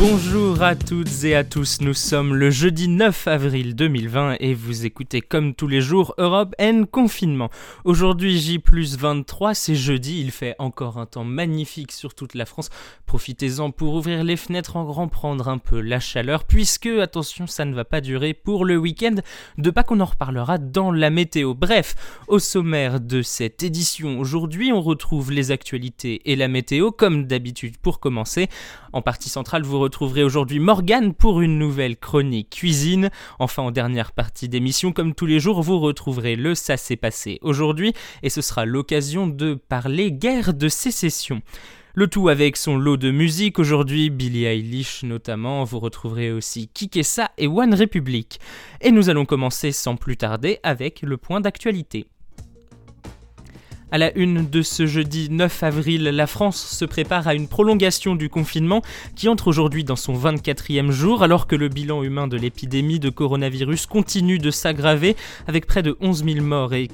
Bonjour à toutes et à tous, nous sommes le jeudi 9 avril 2020 et vous écoutez comme tous les jours Europe N confinement. Aujourd'hui J plus 23, c'est jeudi, il fait encore un temps magnifique sur toute la France. Profitez-en pour ouvrir les fenêtres en grand, prendre un peu la chaleur, puisque, attention, ça ne va pas durer pour le week-end, de pas qu'on en reparlera dans la météo. Bref, au sommaire de cette édition aujourd'hui, on retrouve les actualités et la météo, comme d'habitude pour commencer. En partie centrale, vous retrouverez aujourd'hui Morgane pour une nouvelle chronique cuisine. Enfin, en dernière partie d'émission, comme tous les jours, vous retrouverez le Ça s'est passé aujourd'hui et ce sera l'occasion de parler guerre de sécession. Le tout avec son lot de musique aujourd'hui, Billie Eilish notamment, vous retrouverez aussi Kikessa et One Republic. Et nous allons commencer sans plus tarder avec le point d'actualité. À la une de ce jeudi 9 avril, la France se prépare à une prolongation du confinement qui entre aujourd'hui dans son 24e jour alors que le bilan humain de l'épidémie de coronavirus continue de s'aggraver avec près de 11 000 morts et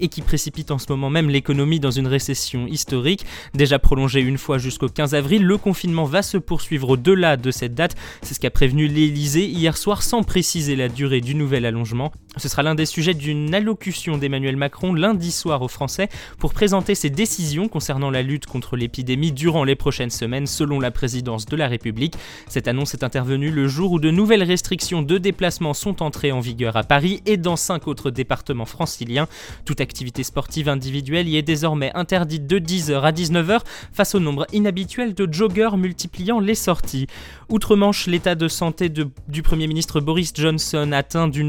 et qui précipite en ce moment même l'économie dans une récession historique. Déjà prolongée une fois jusqu'au 15 avril, le confinement va se poursuivre au-delà de cette date. C'est ce qu'a prévenu l'Elysée hier soir sans préciser la durée du nouvel allongement. Ce sera l'un des sujets d'une allocution d'Emmanuel Macron lundi soir aux Français pour présenter ses décisions concernant la lutte contre l'épidémie durant les prochaines semaines selon la présidence de la République. Cette annonce est intervenue le jour où de nouvelles restrictions de déplacement sont entrées en vigueur à Paris et dans cinq autres départements franciliens. L'activité sportive individuelle y est désormais interdite de 10h à 19h face au nombre inhabituel de joggeurs multipliant les sorties. Outre-Manche, l'état de santé du Premier ministre Boris Johnson atteint du,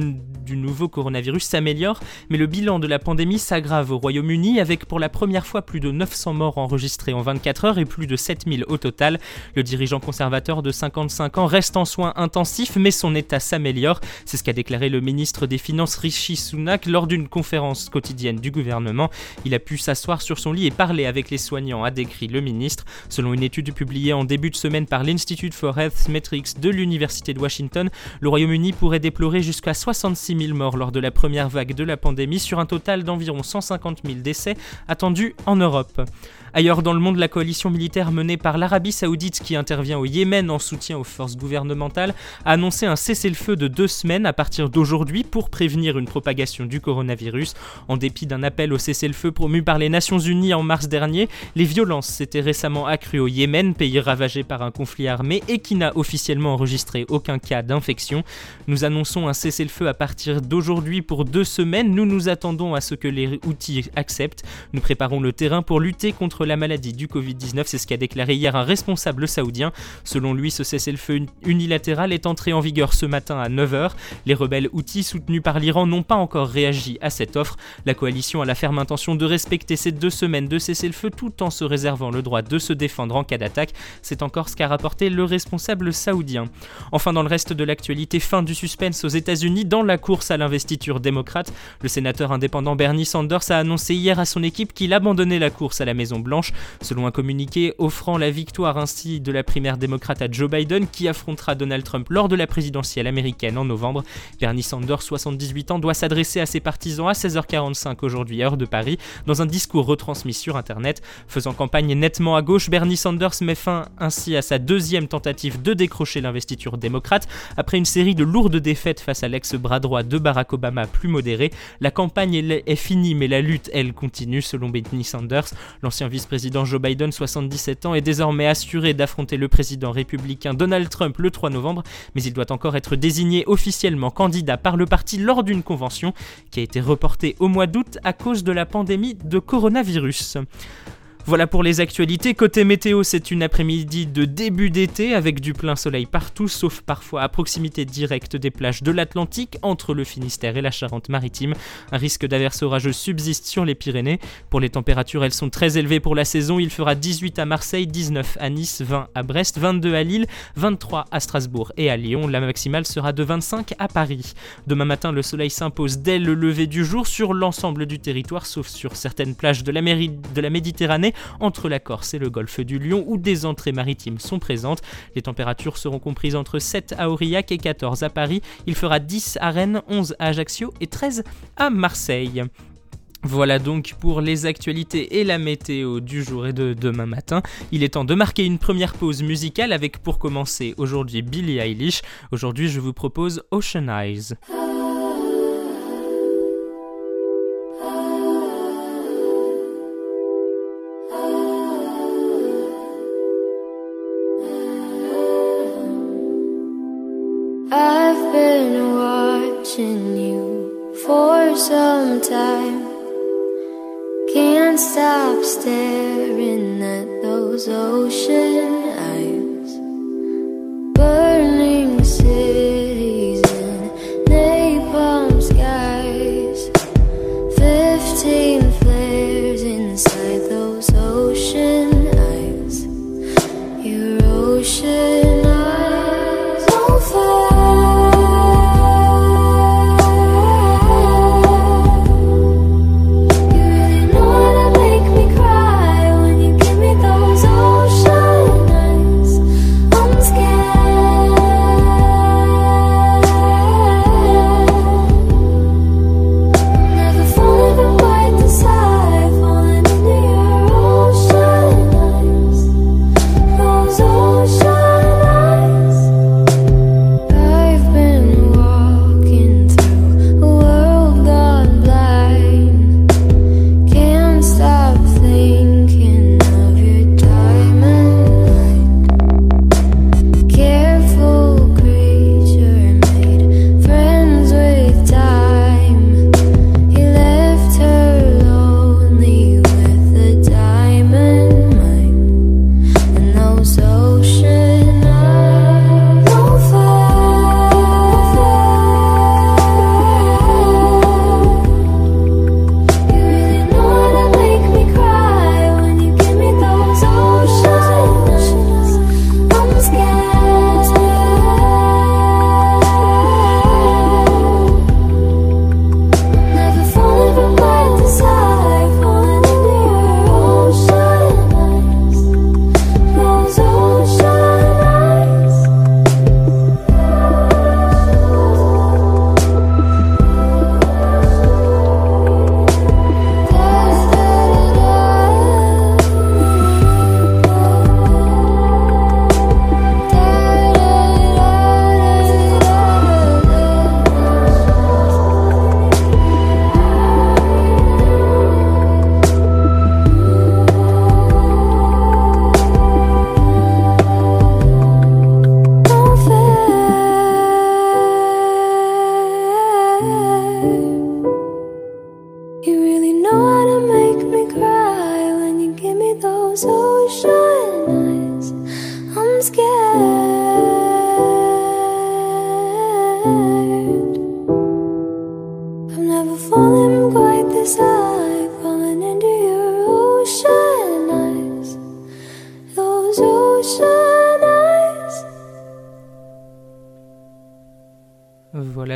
nouveau coronavirus s'améliore, mais le bilan de la pandémie s'aggrave au Royaume-Uni avec pour la première fois plus de 900 morts enregistrés en 24 heures et plus de 7000 au total. Le dirigeant conservateur de 55 ans reste en soins intensifs, mais son état s'améliore. C'est ce qu'a déclaré le ministre des Finances Rishi Sunak lors d'une conférence quotidienne du gouvernement. Il a pu s'asseoir sur son lit et parler avec les soignants, a décrit le ministre. Selon une étude publiée en début de semaine par l'Institute for Health Metrics de l'Université de Washington, le Royaume-Uni pourrait déplorer jusqu'à 66 000 morts lors de la première vague de la pandémie sur un total d'environ 150 000 décès attendus en Europe. Ailleurs dans le monde, la coalition militaire menée par l'Arabie saoudite qui intervient au Yémen en soutien aux forces gouvernementales a annoncé un cessez-le-feu de deux semaines à partir d'aujourd'hui pour prévenir une propagation du coronavirus. En dépit d'un appel au cessez-le-feu promu par les Nations Unies en mars dernier, les violences s'étaient récemment accrues au Yémen, pays ravagé par un conflit armé et qui n'a officiellement enregistré aucun cas d'infection. Nous annonçons un cessez-le-feu à partir d'aujourd'hui pour deux semaines. Nous nous attendons à ce que les outils acceptent. Nous préparons le terrain pour lutter contre la maladie du Covid-19. C'est ce qu'a déclaré hier un responsable saoudien. Selon lui, ce cessez-le-feu unilatéral est entré en vigueur ce matin à 9h. Les rebelles outils soutenus par l'Iran n'ont pas encore réagi à cette offre. La a la ferme intention de respecter ces deux semaines de cessez-le-feu tout en se réservant le droit de se défendre en cas d'attaque. C'est encore ce qu'a rapporté le responsable saoudien. Enfin, dans le reste de l'actualité, fin du suspense aux États-Unis dans la course à l'investiture démocrate. Le sénateur indépendant Bernie Sanders a annoncé hier à son équipe qu'il abandonnait la course à la Maison Blanche selon un communiqué offrant la victoire ainsi de la primaire démocrate à Joe Biden qui affrontera Donald Trump lors de la présidentielle américaine en novembre. Bernie Sanders, 78 ans, doit s'adresser à ses partisans à 16h45 aujourd'hui, heure de Paris, dans un discours retransmis sur Internet. Faisant campagne nettement à gauche, Bernie Sanders met fin ainsi à sa deuxième tentative de décrocher l'investiture démocrate. Après une série de lourdes défaites face à l'ex-bras droit de Barack Obama plus modéré, la campagne est finie mais la lutte, elle, continue selon Bernie Sanders. L'ancien vice vice-président Joe Biden, 77 ans, est désormais assuré d'affronter le président républicain Donald Trump le 3 novembre, mais il doit encore être désigné officiellement candidat par le parti lors d'une convention qui a été reportée au mois d'août à cause de la pandémie de coronavirus. Voilà pour les actualités. Côté météo, c'est une après-midi de début d'été avec du plein soleil partout, sauf parfois à proximité directe des plages de l'Atlantique, entre le Finistère et la Charente-Maritime. Un risque d'averse orageuse subsiste sur les Pyrénées. Pour les températures, elles sont très élevées pour la saison. Il fera 18 à Marseille, 19 à Nice, 20 à Brest, 22 à Lille, 23 à Strasbourg et à Lyon. La maximale sera de 25 à Paris. Demain matin, le soleil s'impose dès le lever du jour sur l'ensemble du territoire, sauf sur certaines plages de la, de la Méditerranée Entre la Corse et le golfe du Lion, où des entrées maritimes sont présentes. Les températures seront comprises entre 7 à Aurillac et 14 à Paris. Il fera 10 à Rennes, 11 à Ajaccio et 13 à Marseille. Voilà donc pour les actualités et la météo du jour et de demain matin. Il est temps de marquer une première pause musicale avec pour commencer aujourd'hui Billie Eilish. Aujourd'hui je vous propose Ocean Eyes. Stop staring at those ocean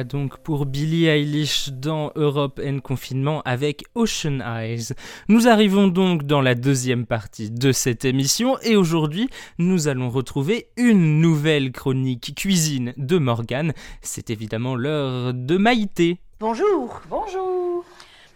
Voilà donc pour Billie Eilish dans Europe and Confinement avec Ocean Eyes. Nous arrivons donc dans la deuxième partie de cette émission et aujourd'hui nous allons retrouver une nouvelle chronique cuisine de Morgane. C'est évidemment l'heure de Maïté. Bonjour. Bonjour.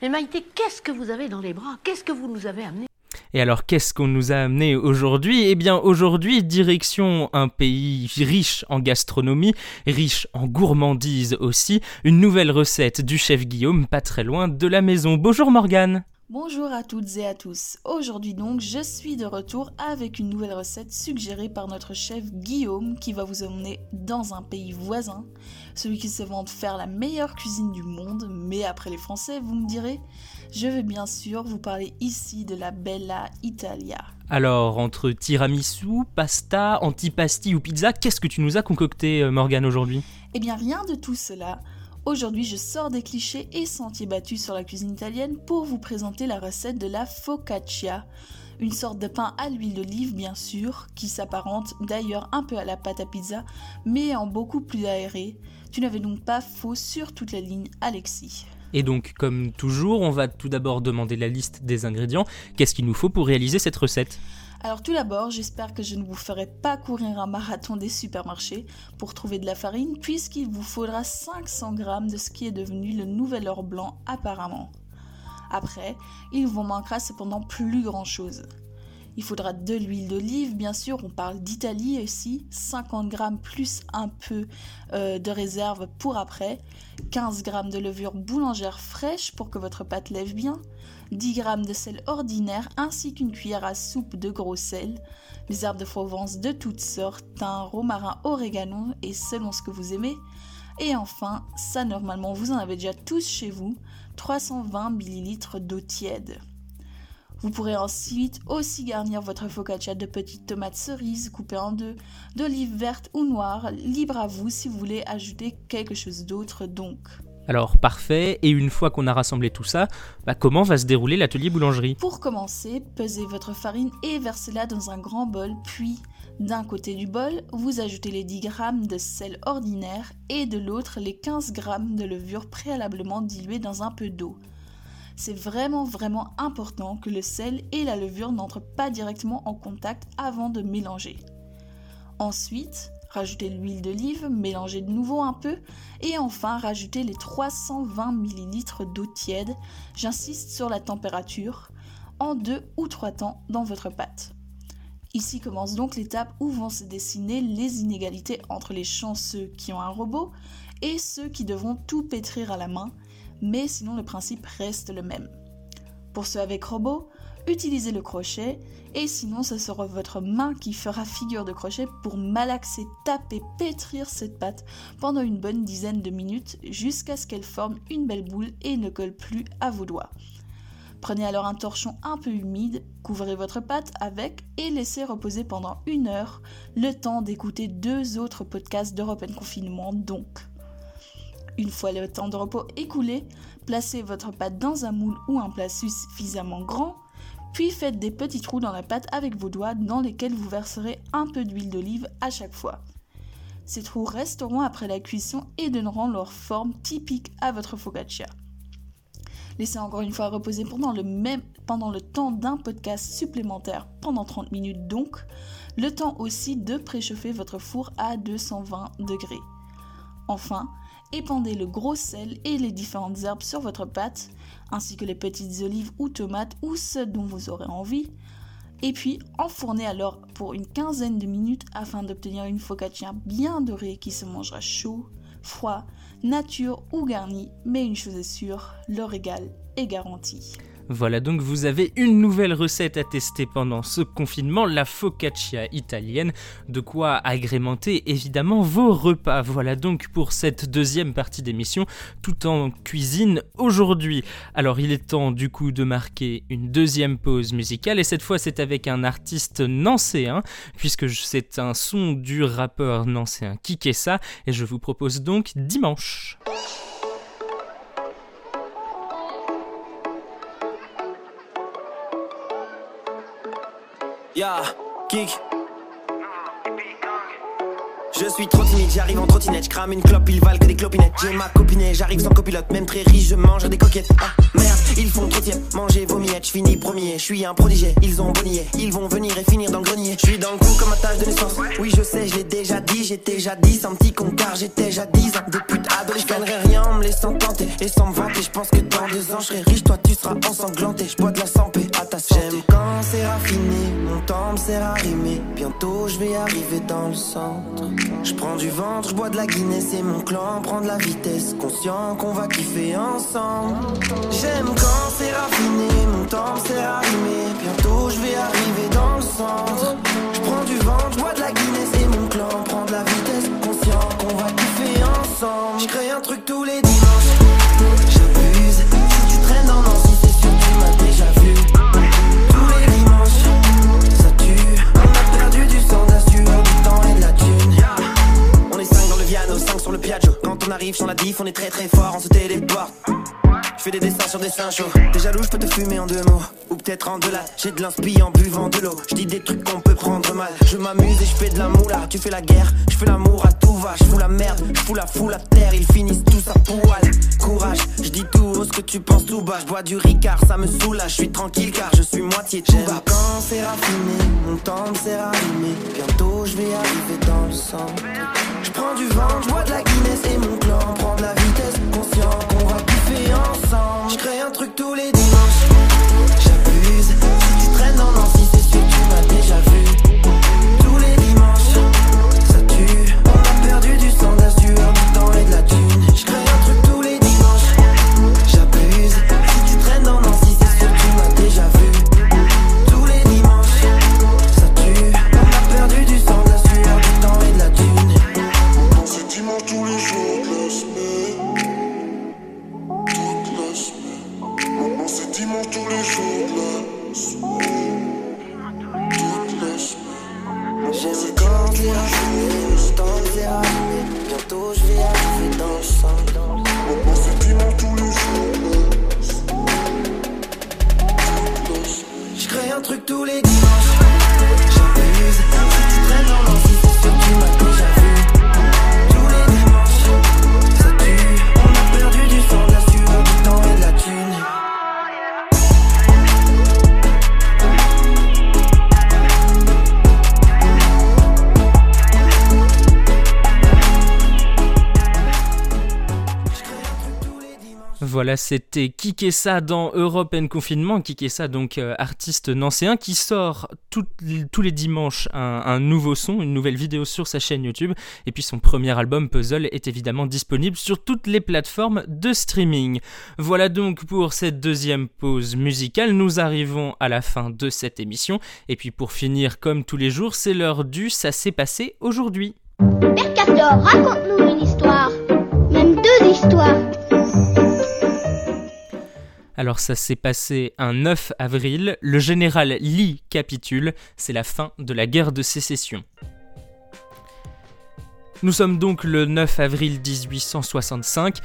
Mais Maïté, qu'est-ce que vous avez dans les bras? Qu'est-ce que vous nous avez amené? Et alors, qu'est-ce qu'on nous a amené aujourd'hui? Eh bien, aujourd'hui, direction un pays riche en gastronomie, riche en gourmandise aussi, une nouvelle recette du chef Guillaume, pas très loin de la maison. Bonjour Morgane Bonjour à toutes et à tous. Aujourd'hui donc, je suis de retour avec une nouvelle recette suggérée par notre chef Guillaume qui va vous emmener dans un pays voisin, celui qui se vante faire la meilleure cuisine du monde, mais après les Français, vous me direz Je vais bien sûr vous parler ici de la Bella Italia. Alors, entre tiramisu, pasta, antipasti ou pizza, qu'est-ce que tu nous as concocté, euh, Morgane, aujourd'hui? Eh bien, rien de tout cela. Aujourd'hui, je sors des clichés et sentiers battus sur la cuisine italienne pour vous présenter la recette de la focaccia, une sorte de pain à l'huile d'olive bien sûr, qui s'apparente d'ailleurs un peu à la pâte à pizza, mais en beaucoup plus aéré. Tu n'avais donc pas faux sur toute la ligne, Alexis. Et donc, comme toujours, on va tout d'abord demander la liste des ingrédients. Qu'est-ce qu'il nous faut pour réaliser cette recette? Alors tout d'abord, j'espère que je ne vous ferai pas courir un marathon des supermarchés pour trouver de la farine, puisqu'il vous faudra 500 grammes de ce qui est devenu le nouvel or blanc apparemment. Après, il vous manquera cependant plus grand-chose. Il faudra de l'huile d'olive, bien sûr, on parle d'Italie ici, 50 grammes plus un peu euh, de réserve pour après, 15 grammes de levure boulangère fraîche pour que votre pâte lève bien, 10 grammes de sel ordinaire ainsi qu'une cuillère à soupe de gros sel, les herbes de Provence de toutes sortes, thym, romarin, orégano et selon ce que vous aimez. Et enfin, ça normalement vous en avez déjà tous chez vous, 320 ml d'eau tiède. Vous pourrez ensuite aussi garnir votre focaccia de petites tomates cerises coupées en deux, d'olives vertes ou noires, libre à vous si vous voulez ajouter quelque chose d'autre donc. Alors, parfait. Et une fois qu'on a rassemblé tout ça, bah, comment va se dérouler l'atelier boulangerie? Pour commencer, pesez votre farine et versez-la dans un grand bol, puis d'un côté du bol, vous ajoutez les 10 g de sel ordinaire et de l'autre les 15 g de levure préalablement diluée dans un peu d'eau. C'est vraiment vraiment important que le sel et la levure n'entrent pas directement en contact avant de mélanger. Ensuite, rajoutez l'huile d'olive, mélangez de nouveau un peu et enfin rajoutez les 320 ml d'eau tiède, j'insiste sur la température, en deux ou trois temps dans votre pâte. Ici commence donc l'étape où vont se dessiner les inégalités entre les chanceux qui ont un robot et ceux qui devront tout pétrir à la main, mais sinon le principe reste le même. Pour ceux avec robot, utilisez le crochet et sinon ce sera votre main qui fera figure de crochet pour malaxer, taper, pétrir cette pâte pendant une bonne dizaine de minutes jusqu'à ce qu'elle forme une belle boule et ne colle plus à vos doigts. Prenez alors un torchon un peu humide, couvrez votre pâte avec et laissez reposer pendant une heure, le temps d'écouter deux autres podcasts d'Europe Confinement donc. Une fois le temps de repos écoulé, placez votre pâte dans un moule ou un plat suffisamment grand, puis faites des petits trous dans la pâte avec vos doigts dans lesquels vous verserez un peu d'huile d'olive à chaque fois. Ces trous resteront après la cuisson et donneront leur forme typique à votre focaccia. Laissez encore une fois reposer pendant le, même, pendant le temps d'un podcast supplémentaire, pendant 30 minutes donc, le temps aussi de préchauffer votre four à 220 degrés. Enfin, épandez le gros sel et les différentes herbes sur votre pâte, ainsi que les petites olives ou tomates ou ce dont vous aurez envie. Et puis enfournez alors pour une quinzaine de minutes afin d'obtenir une focaccia bien dorée qui se mangera chaud, froid, nature ou garni, mais une chose est sûre, le régal est garanti. Voilà donc vous avez une nouvelle recette à tester pendant ce confinement, la focaccia italienne, de quoi agrémenter évidemment vos repas. Voilà donc pour cette deuxième partie d'émission, tout en cuisine aujourd'hui. Alors il est temps du coup de marquer une deuxième pause musicale et cette fois c'est avec un artiste nancéen, puisque c'est un son du rappeur nancéen Kikessa et je vous propose donc dimanche. Ya, kick. Je suis trop timide, j'arrive en trottinette, je crame une clope, ils valent que des clopinettes. J'ai ma copine, j'arrive sans copilote, même très riche, je mange des coquettes. Ah merde, ils font trop tiède, manger vos miettes, je finis premier, je suis un prodigé, ils ont bonnier, ils vont venir et finir dans le grenier. Je suis dans le coup comme un tâche de naissance. Oui, je sais, je l'ai déjà dit, j'étais 10, un petit car j'étais 10 ans. Des putes ados, je gagnerai rien en me laissant tenter et sans me vanter. Je pense que dans deux ans, je serai riche, toi tu seras ensanglanté. Je bois de la santé J'aime quand c'est raffiné, mon temps me sert à rimer. Bientôt, je vais arriver dans le centre. Je prends du ventre, je bois de la Guinness et mon clan prend de la vitesse. Conscient qu'on va kiffer ensemble. J'aime quand c'est raffiné, arrive sur la diff, on est très très fort, on se téléporte. Je fais des dessins sur des seins chauds. T'es jaloux, je peux te fumer en deux mots. Ou peut-être en deux là. J'ai de l'inspi en buvant de l'eau. Je dis des trucs qu'on peut prendre mal. Je m'amuse et je fais de la moula. Tu fais la guerre, je fais l'amour à tout va. Je fous la merde, je fous la foule à terre. Ils finissent tous à poil. Courage, je dis tout haut ce que tu penses tout bas. Je bois du ricard, ça me soulage. Je suis tranquille car je suis moitié J'aime quand c'est raffiné, mon temps à rimer. Bientôt je vais arriver dans le sang. Je prends du vent, je bois de la Guinness et mon clan prend de la vitesse. Conscient qu'on va kiffer ensemble. Je crée un truc tous les dimanches. Tous les jours. de Voilà, c'était Kikessa dans Europe and Confinement. Kikessa, donc euh, artiste nancéen, qui sort tous les dimanches un, un nouveau son, une nouvelle vidéo sur sa chaîne YouTube. Et puis son premier album, Puzzle, est évidemment disponible sur toutes les plateformes de streaming. Voilà donc pour cette deuxième pause musicale. Nous arrivons à la fin de cette émission. Et puis pour finir, comme tous les jours, c'est l'heure du Ça s'est passé aujourd'hui. Père Castor, raconte-nous une histoire. Même deux histoires. Alors ça s'est passé un 9 avril, le général Lee capitule, c'est la fin de la guerre de sécession. Nous sommes donc le 9 avril 1865.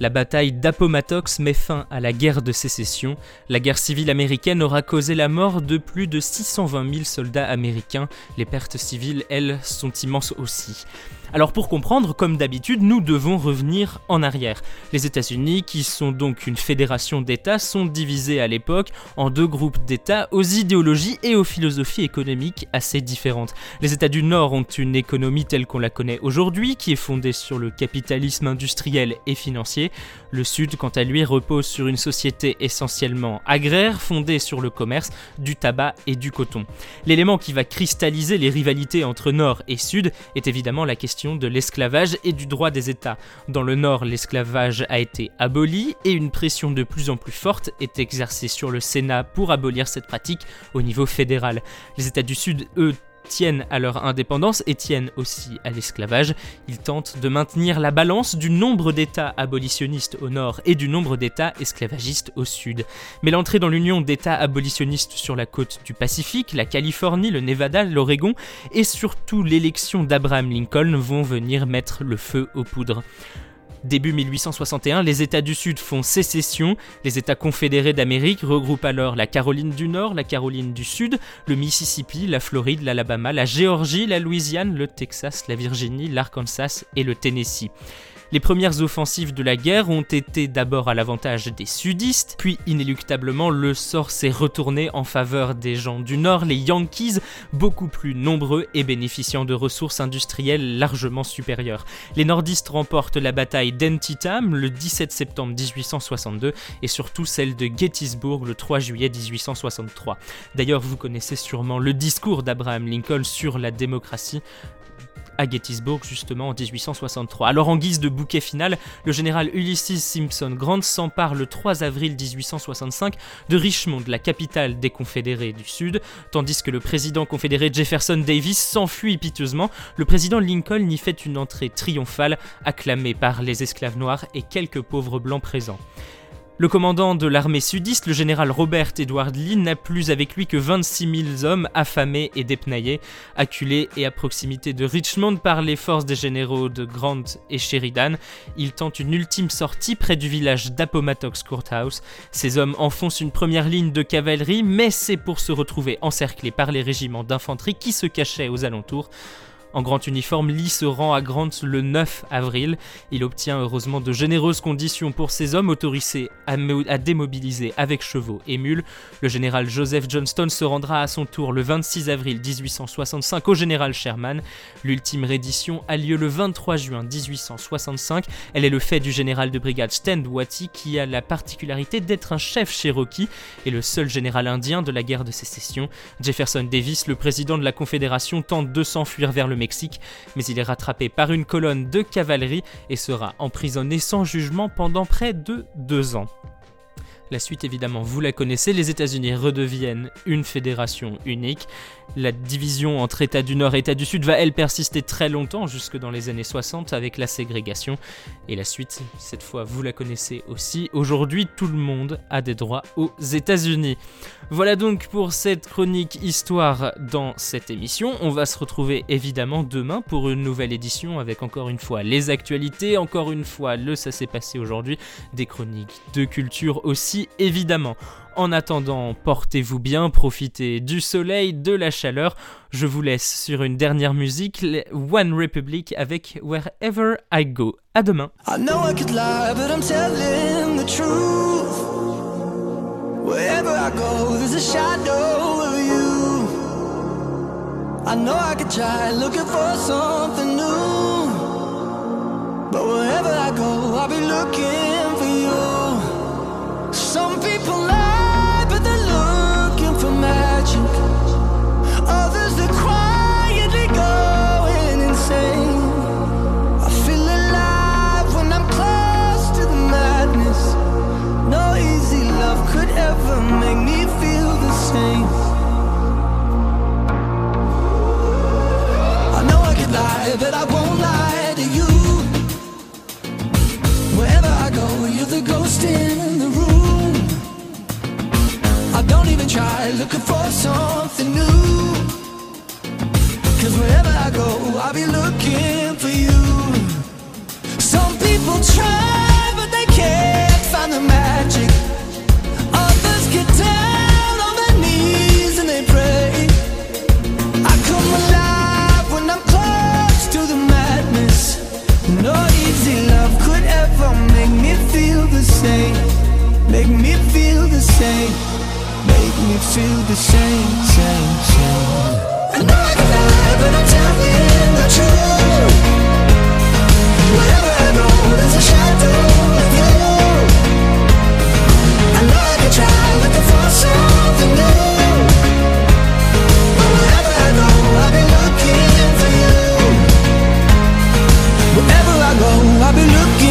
La bataille d'Appomattox met fin à la guerre de sécession. La guerre civile américaine aura causé la mort de plus de 620 000 soldats américains. Les pertes civiles, elles, sont immenses aussi. Alors pour comprendre, comme d'habitude, nous devons revenir en arrière. Les États-Unis, qui sont donc une fédération d'États, sont divisés à l'époque en deux groupes d'États aux idéologies et aux philosophies économiques assez différentes. Les États du Nord ont une économie telle qu'on la connaît aujourd'hui, qui est fondée sur le capitalisme industriel et financier. Le Sud, quant à lui, repose sur une société essentiellement agraire, fondée sur le commerce, du tabac et du coton. L'élément qui va cristalliser les rivalités entre Nord et Sud est évidemment la question de l'esclavage et du droit des États. Dans le Nord, l'esclavage a été aboli et une pression de plus en plus forte est exercée sur le Sénat pour abolir cette pratique au niveau fédéral. Les États du Sud, eux, tiennent à leur indépendance et tiennent aussi à l'esclavage. Ils tentent de maintenir la balance du nombre d'États abolitionnistes au nord et du nombre d'États esclavagistes au sud. Mais l'entrée dans l'union d'États abolitionnistes sur la côte du Pacifique, la Californie, le Nevada, l'Oregon et surtout l'élection d'Abraham Lincoln vont venir mettre le feu aux poudres. Début 1861, les États du Sud font sécession. Les États confédérés d'Amérique regroupent alors la Caroline du Nord, la Caroline du Sud, le Mississippi, la Floride, l'Alabama, la Géorgie, la Louisiane, le Texas, la Virginie, l'Arkansas et le Tennessee. Les premières offensives de la guerre ont été d'abord à l'avantage des sudistes, puis inéluctablement le sort s'est retourné en faveur des gens du Nord, les Yankees, beaucoup plus nombreux et bénéficiant de ressources industrielles largement supérieures. Les nordistes remportent la bataille d'Antietam le 17 septembre 1862 et surtout celle de Gettysburg le 3 juillet 1863. D'ailleurs, vous connaissez sûrement le discours d'Abraham Lincoln sur la démocratie à Gettysburg justement en 1863. Alors en guise de bouquet final, le général Ulysses Simpson Grant s'empare le 3 avril 1865 de Richmond, la capitale des Confédérés du Sud, tandis que le président confédéré Jefferson Davis s'enfuit piteusement. Le président Lincoln y fait une entrée triomphale, acclamée par les esclaves noirs et quelques pauvres blancs présents. Le commandant de l'armée sudiste, le général Robert Edward Lee, n'a plus avec lui que 26 000 hommes affamés et dépnaillés, acculés et à proximité de Richmond par les forces des généraux de Grant et Sheridan. Il tente une ultime sortie près du village d'Appomattox Courthouse. Ces hommes enfoncent une première ligne de cavalerie, mais c'est pour se retrouver encerclés par les régiments d'infanterie qui se cachaient aux alentours. En grand uniforme, Lee se rend à Grant le 9 avril. Il obtient heureusement de généreuses conditions pour ses hommes autorisés à, mo- à démobiliser avec chevaux et mules. Le général Joseph Johnston se rendra à son tour le 26 avril 1865 au général Sherman. L'ultime reddition a lieu le 23 juin 1865. Elle est le fait du général de brigade Stand Watie qui a la particularité d'être un chef cherokee et le seul général indien de la guerre de sécession. Jefferson Davis, le président de la Confédération, tente de s'enfuir vers le Mais il est rattrapé par une colonne de cavalerie et sera emprisonné sans jugement pendant près de deux ans. La suite, évidemment, vous la connaissez, les États-Unis redeviennent une fédération unique. La division entre États du Nord et États du Sud va, elle, persister très longtemps, jusque dans les années 60, avec la ségrégation. Et la suite, cette fois, vous la connaissez aussi. Aujourd'hui, tout le monde a des droits aux États-Unis. Voilà donc pour cette chronique histoire dans cette émission. On va se retrouver évidemment demain pour une nouvelle édition avec encore une fois les actualités, encore une fois le ça s'est passé aujourd'hui, des chroniques de culture aussi évidemment. En attendant, portez-vous bien, profitez du soleil, de la chaleur. Je vous laisse sur une dernière musique, One Republic avec Wherever I Go. À demain. I know I could lie, but I'm telling the truth. Wherever I go, there's a shadow of you. I know I could try looking for something new. But wherever I go, I'll be looking people Me feel the same, same, same. I know I can lie, but I'm telling the truth. Wherever I go, there's a shadow of you. I know I can try looking for something new. But wherever I go, I'll be looking for you. Wherever I go, I'll be looking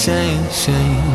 shame, shame.